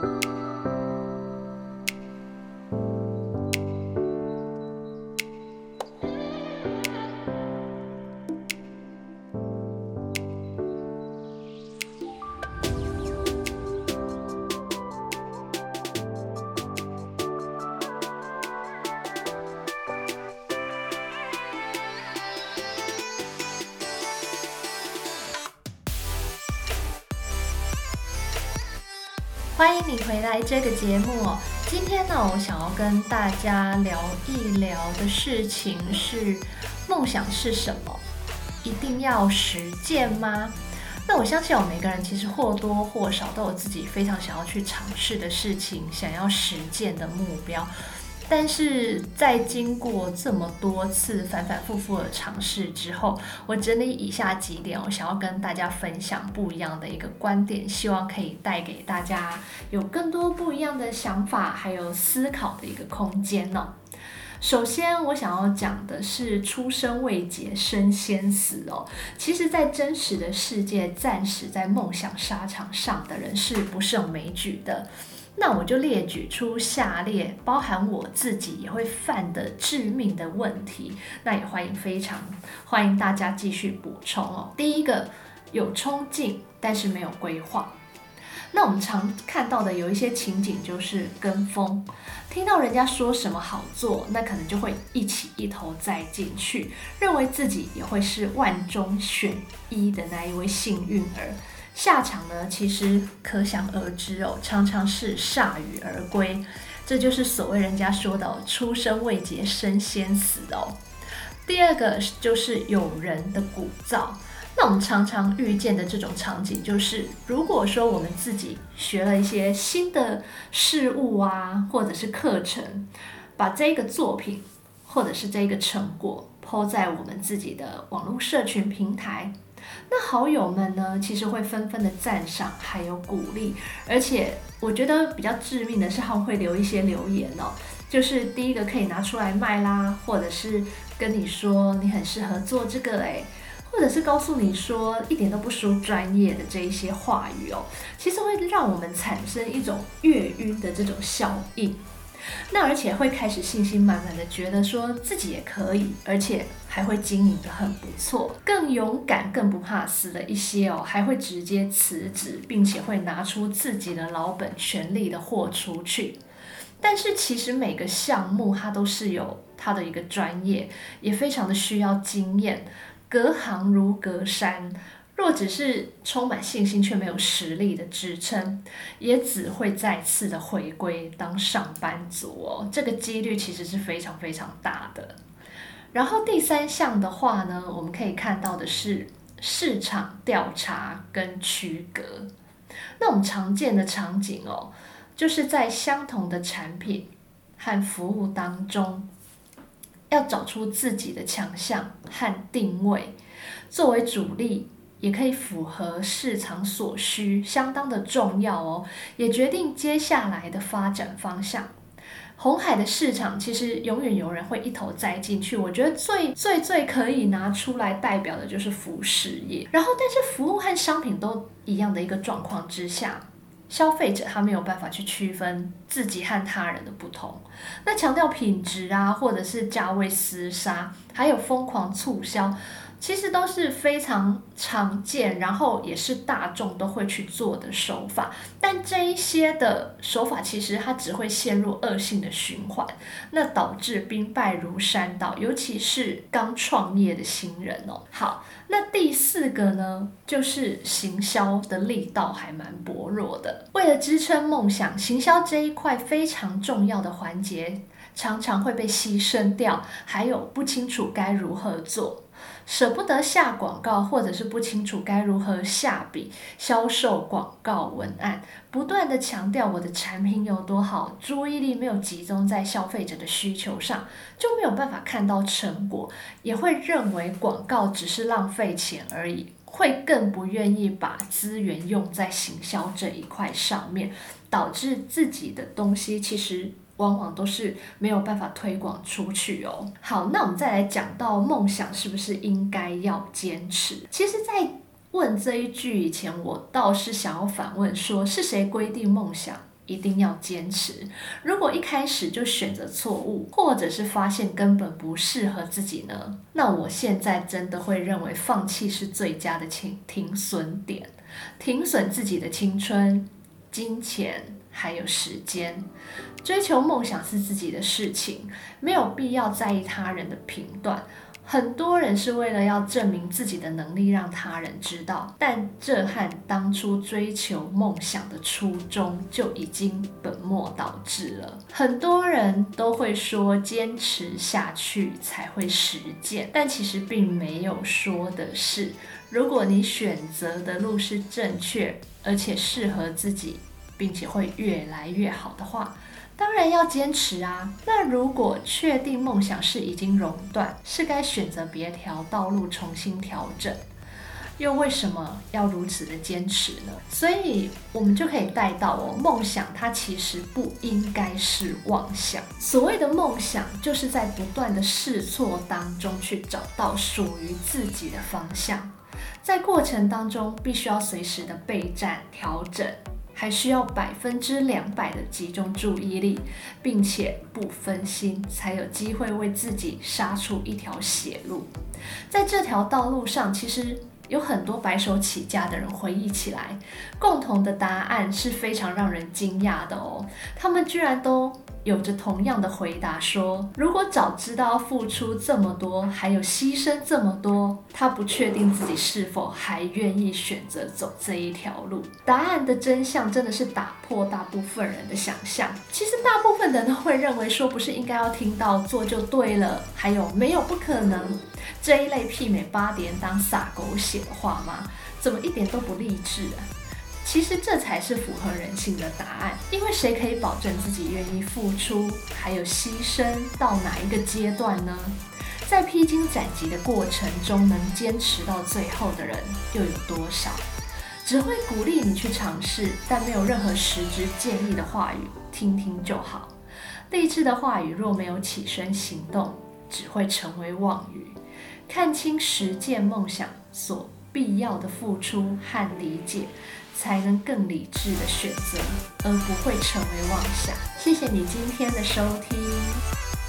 Bye. 欢迎你回来这个节目。今天呢，我想要跟大家聊一聊的事情是：梦想是什么？一定要实践吗？那我相信，我每个人其实或多或少都有自己非常想要去尝试的事情，想要实践的目标。但是在经过这么多次反反复复的尝试之后，我整理以下几点，我想要跟大家分享不一样的一个观点，希望可以带给大家有更多不一样的想法，还有思考的一个空间呢。首先，我想要讲的是“出生未捷身先死”哦。其实，在真实的世界，战死在梦想沙场上的人是不胜枚举的。那我就列举出下列包含我自己也会犯的致命的问题，那也欢迎非常欢迎大家继续补充哦。第一个有冲劲，但是没有规划。那我们常看到的有一些情景就是跟风，听到人家说什么好做，那可能就会一起一头栽进去，认为自己也会是万中选一的那一位幸运儿。下场呢，其实可想而知哦，常常是铩羽而归，这就是所谓人家说的“出生未捷身先死”哦。第二个就是有人的鼓噪，那我们常常遇见的这种场景就是，如果说我们自己学了一些新的事物啊，或者是课程，把这个作品或者是这个成果抛在我们自己的网络社群平台。那好友们呢，其实会纷纷的赞赏，还有鼓励，而且我觉得比较致命的是，他们会留一些留言哦，就是第一个可以拿出来卖啦，或者是跟你说你很适合做这个诶，或者是告诉你说一点都不输专业的这一些话语哦，其实会让我们产生一种月晕的这种效应。那而且会开始信心满满的，觉得说自己也可以，而且还会经营的很不错，更勇敢、更不怕死的一些哦，还会直接辞职，并且会拿出自己的老本，全力的豁出去。但是其实每个项目它都是有它的一个专业，也非常的需要经验，隔行如隔山。若只是充满信心却没有实力的支撑，也只会再次的回归当上班族哦。这个几率其实是非常非常大的。然后第三项的话呢，我们可以看到的是市场调查跟区隔。那我们常见的场景哦，就是在相同的产品和服务当中，要找出自己的强项和定位，作为主力。也可以符合市场所需，相当的重要哦，也决定接下来的发展方向。红海的市场其实永远有人会一头栽进去，我觉得最最最可以拿出来代表的就是服饰业。然后，但是服务和商品都一样的一个状况之下，消费者他没有办法去区分自己和他人的不同。那强调品质啊，或者是价位厮杀，还有疯狂促销。其实都是非常常见，然后也是大众都会去做的手法。但这一些的手法，其实它只会陷入恶性的循环，那导致兵败如山倒，尤其是刚创业的新人哦。好，那第四个呢，就是行销的力道还蛮薄弱的。为了支撑梦想，行销这一块非常重要的环节，常常会被牺牲掉，还有不清楚该如何做。舍不得下广告，或者是不清楚该如何下笔销售广告文案，不断的强调我的产品有多好，注意力没有集中在消费者的需求上，就没有办法看到成果，也会认为广告只是浪费钱而已，会更不愿意把资源用在行销这一块上面，导致自己的东西其实。往往都是没有办法推广出去哦。好，那我们再来讲到梦想是不是应该要坚持？其实，在问这一句以前，我倒是想要反问：说是谁规定梦想一定要坚持。如果一开始就选择错误，或者是发现根本不适合自己呢？那我现在真的会认为放弃是最佳的停停损点，停损自己的青春、金钱还有时间。追求梦想是自己的事情，没有必要在意他人的评断。很多人是为了要证明自己的能力，让他人知道，但这和当初追求梦想的初衷就已经本末倒置了。很多人都会说坚持下去才会实践，但其实并没有说的是，如果你选择的路是正确，而且适合自己，并且会越来越好的话。当然要坚持啊！那如果确定梦想是已经熔断，是该选择别条道路重新调整，又为什么要如此的坚持呢？所以我们就可以带到哦，梦想它其实不应该是妄想。所谓的梦想，就是在不断的试错当中去找到属于自己的方向，在过程当中必须要随时的备战调整。还需要百分之两百的集中注意力，并且不分心，才有机会为自己杀出一条血路。在这条道路上，其实有很多白手起家的人回忆起来，共同的答案是非常让人惊讶的哦。他们居然都。有着同样的回答说：“如果早知道付出这么多，还有牺牲这么多，他不确定自己是否还愿意选择走这一条路。”答案的真相真的是打破大部分人的想象。其实大部分人都会认为说，不是应该要听到做就对了，还有没有不可能这一类媲美八点档撒狗血的话吗？怎么一点都不励志啊？其实这才是符合人性的答案，因为谁可以保证自己愿意付出，还有牺牲到哪一个阶段呢？在披荆斩棘的过程中，能坚持到最后的人又有多少？只会鼓励你去尝试，但没有任何实质建议的话语，听听就好。励志的话语若没有起身行动，只会成为妄语。看清实践梦想所必要的付出和理解。才能更理智的选择，而不会成为妄想。谢谢你今天的收听。